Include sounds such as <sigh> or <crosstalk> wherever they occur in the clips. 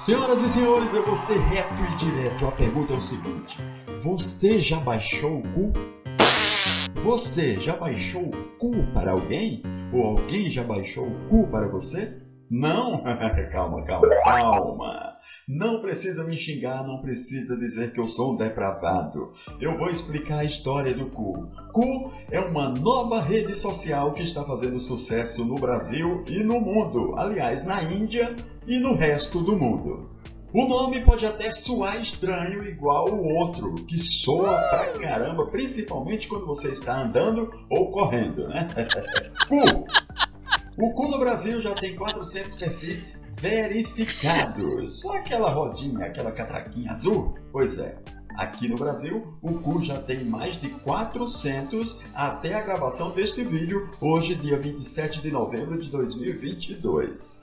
Senhoras e senhores, eu vou ser reto e direto. A pergunta é o seguinte: Você já baixou o cu? Você já baixou o cu para alguém? Ou alguém já baixou o cu para você? Não? <laughs> calma, calma, calma. Não precisa me xingar, não precisa dizer que eu sou um depravado. Eu vou explicar a história do Cu. Cu é uma nova rede social que está fazendo sucesso no Brasil e no mundo. Aliás, na Índia e no resto do mundo. O nome pode até soar estranho igual o outro, que soa pra caramba, principalmente quando você está andando ou correndo, né? <laughs> Cu! O Cu no Brasil já tem 400 perfis verificados. Só aquela rodinha, aquela catraquinha azul? Pois é. Aqui no Brasil, o Cu já tem mais de 400 até a gravação deste vídeo, hoje, dia 27 de novembro de 2022.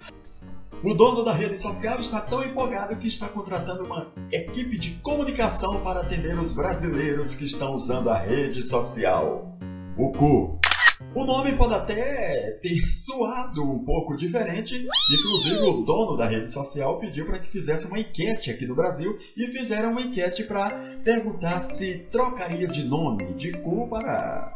O dono da rede social está tão empolgado que está contratando uma equipe de comunicação para atender os brasileiros que estão usando a rede social. O Cu o nome pode até ter soado um pouco diferente, inclusive o dono da rede social pediu para que fizesse uma enquete aqui no Brasil e fizeram uma enquete para perguntar se trocaria de nome de cu para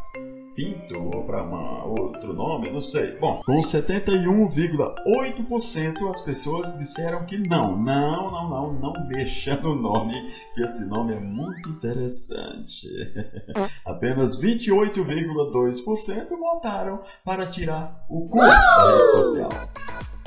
Pinto ou para outro nome, não sei. Bom, com 71,8% as pessoas disseram que não, não, não, não, não deixa no nome, que esse nome é muito interessante. <laughs> Apenas 28,2% votaram para tirar o cu da rede social.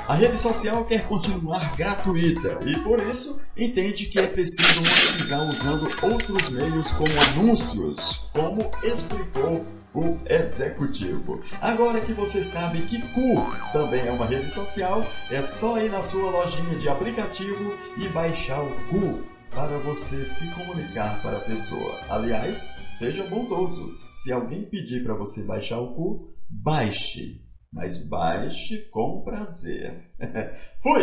A rede social quer continuar gratuita e, por isso, entende que é preciso monetizar usando outros meios como anúncios, como explicou o executivo. Agora que você sabe que Cu também é uma rede social, é só ir na sua lojinha de aplicativo e baixar o Cu para você se comunicar para a pessoa. Aliás, seja bondoso. Se alguém pedir para você baixar o Cu, baixe. Mas baixe com prazer. <laughs> Fui!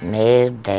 Meu Deus.